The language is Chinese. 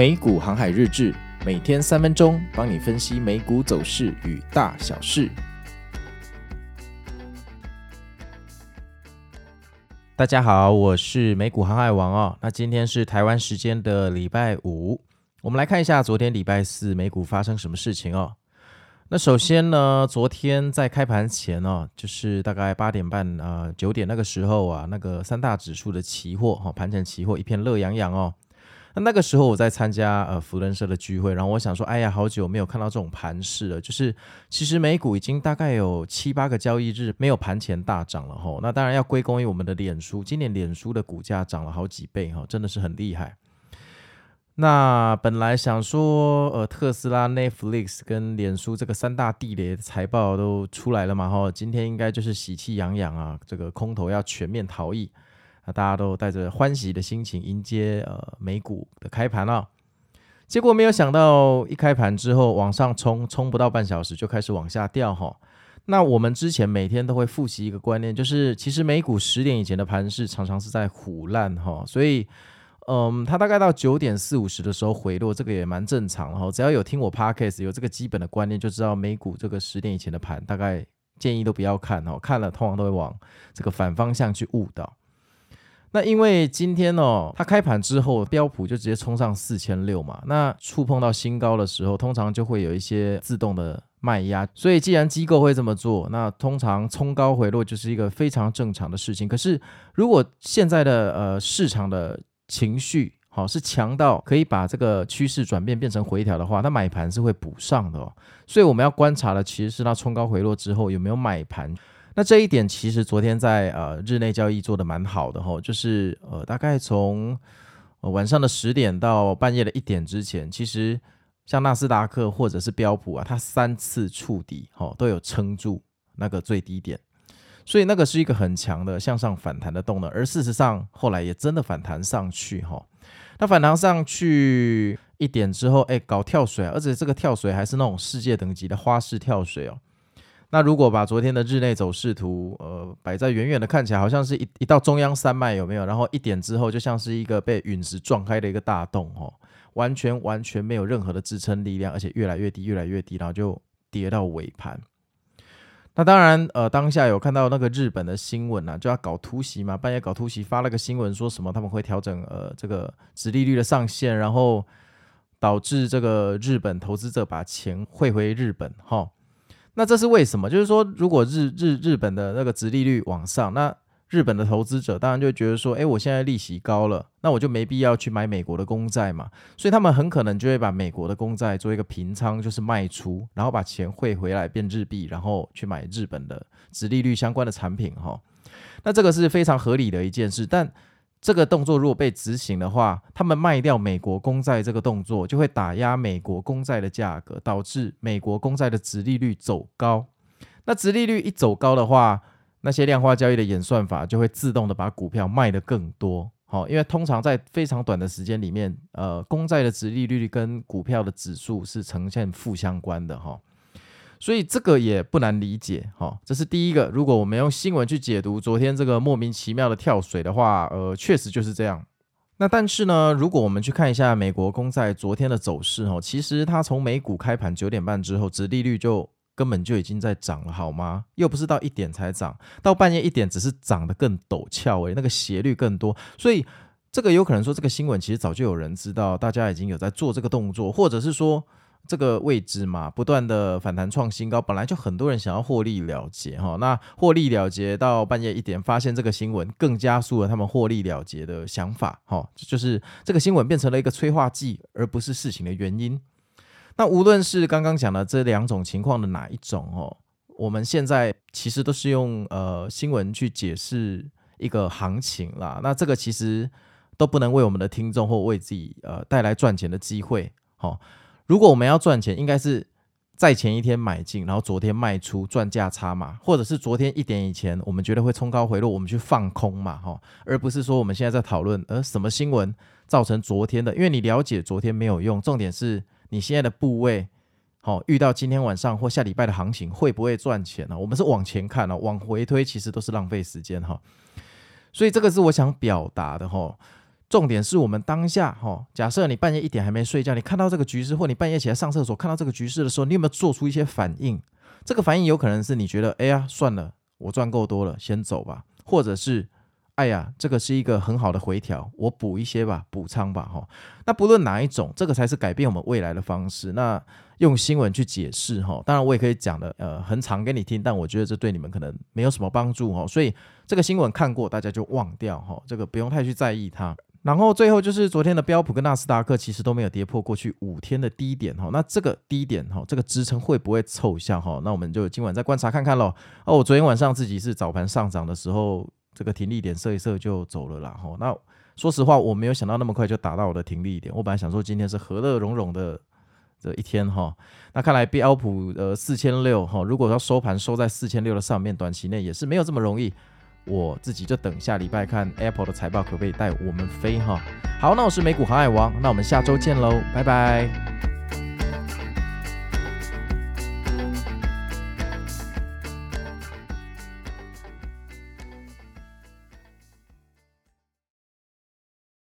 美股航海日志，每天三分钟，帮你分析美股走势与大小事。大家好，我是美股航海王哦。那今天是台湾时间的礼拜五，我们来看一下昨天礼拜四美股发生什么事情哦。那首先呢，昨天在开盘前哦，就是大概八点半啊九点那个时候啊，那个三大指数的期货哈，盘前期货一片乐洋洋哦。那那个时候我在参加呃福伦社的聚会，然后我想说，哎呀，好久没有看到这种盘势了。就是其实美股已经大概有七八个交易日没有盘前大涨了哈。那当然要归功于我们的脸书，今年脸书的股价涨了好几倍哈，真的是很厉害。那本来想说，呃，特斯拉、Netflix 跟脸书这个三大地雷的财报都出来了嘛哈，今天应该就是喜气洋洋啊，这个空头要全面逃逸。那大家都带着欢喜的心情迎接呃美股的开盘了，结果没有想到一开盘之后往上冲，冲不到半小时就开始往下掉哈。那我们之前每天都会复习一个观念，就是其实美股十点以前的盘势常常是在唬烂哈，所以嗯，它大概到九点四五十的时候回落，这个也蛮正常哈。只要有听我 Podcast 有这个基本的观念，就知道美股这个十点以前的盘大概建议都不要看哈，看了通常都会往这个反方向去误导。那因为今天哦，它开盘之后，标普就直接冲上四千六嘛。那触碰到新高的时候，通常就会有一些自动的卖压。所以既然机构会这么做，那通常冲高回落就是一个非常正常的事情。可是如果现在的呃市场的情绪好、是强到可以把这个趋势转变变成回调的话，那买盘是会补上的哦。所以我们要观察的其实是它冲高回落之后有没有买盘。那这一点其实昨天在呃日内交易做得蛮好的吼，就是呃大概从晚上的十点到半夜的一点之前，其实像纳斯达克或者是标普啊，它三次触底哈都有撑住那个最低点，所以那个是一个很强的向上反弹的动能，而事实上后来也真的反弹上去吼，那反弹上去一点之后，哎搞跳水啊，而且这个跳水还是那种世界等级的花式跳水哦。那如果把昨天的日内走势图，呃，摆在远远的看起来，好像是一一道中央山脉，有没有？然后一点之后，就像是一个被陨石撞开的一个大洞，哦，完全完全没有任何的支撑力量，而且越来越低，越来越低，然后就跌到尾盘。那当然，呃，当下有看到那个日本的新闻啊，就要搞突袭嘛，半夜搞突袭，发了个新闻说什么他们会调整呃这个殖利率的上限，然后导致这个日本投资者把钱汇回日本，哈、那这是为什么？就是说，如果日日日本的那个殖利率往上，那日本的投资者当然就觉得说，哎，我现在利息高了，那我就没必要去买美国的公债嘛。所以他们很可能就会把美国的公债做一个平仓，就是卖出，然后把钱汇回来变日币，然后去买日本的殖利率相关的产品哈。那这个是非常合理的一件事，但。这个动作如果被执行的话，他们卖掉美国公债这个动作就会打压美国公债的价格，导致美国公债的殖利率走高。那殖利率一走高的话，那些量化交易的演算法就会自动的把股票卖得更多。好，因为通常在非常短的时间里面，呃，公债的殖利率跟股票的指数是呈现负相关的哈。所以这个也不难理解，哈，这是第一个。如果我们用新闻去解读昨天这个莫名其妙的跳水的话，呃，确实就是这样。那但是呢，如果我们去看一下美国公债昨天的走势，哈，其实它从美股开盘九点半之后，殖利率就根本就已经在涨了，好吗？又不是到一点才涨，到半夜一点只是涨得更陡峭，诶，那个斜率更多。所以这个有可能说，这个新闻其实早就有人知道，大家已经有在做这个动作，或者是说。这个位置嘛，不断的反弹创新高，本来就很多人想要获利了结哈。那获利了结到半夜一点，发现这个新闻更加速了他们获利了结的想法哈。就是这个新闻变成了一个催化剂，而不是事情的原因。那无论是刚刚讲的这两种情况的哪一种哦，我们现在其实都是用呃新闻去解释一个行情啦。那这个其实都不能为我们的听众或为自己呃带来赚钱的机会哈。如果我们要赚钱，应该是在前一天买进，然后昨天卖出赚价差嘛，或者是昨天一点以前我们觉得会冲高回落，我们去放空嘛，哈，而不是说我们现在在讨论呃什么新闻造成昨天的，因为你了解昨天没有用，重点是你现在的部位，好，遇到今天晚上或下礼拜的行情会不会赚钱呢？我们是往前看呢，往回推其实都是浪费时间哈，所以这个是我想表达的哈。重点是我们当下哈，假设你半夜一点还没睡觉，你看到这个局势，或你半夜起来上厕所看到这个局势的时候，你有没有做出一些反应？这个反应有可能是你觉得，哎呀，算了，我赚够多了，先走吧，或者是。哎呀，这个是一个很好的回调，我补一些吧，补仓吧，哈。那不论哪一种，这个才是改变我们未来的方式。那用新闻去解释，哈，当然我也可以讲的，呃，很长给你听，但我觉得这对你们可能没有什么帮助，哈。所以这个新闻看过，大家就忘掉，哈，这个不用太去在意它。然后最后就是昨天的标普跟纳斯达克其实都没有跌破过去五天的低点，哈。那这个低点，哈，这个支撑会不会凑效，哈？那我们就今晚再观察看看喽。哦，我昨天晚上自己是早盘上涨的时候。这个停利点设一设就走了啦，吼。那说实话，我没有想到那么快就达到我的停利点。我本来想说今天是和乐融融的这一天，哈。那看来标普呃四千六，哈，如果要收盘收在四千六的上面，短期内也是没有这么容易。我自己就等下礼拜看 Apple 的财报可不可以带我们飞，哈。好，那我是美股航海王，那我们下周见喽，拜拜。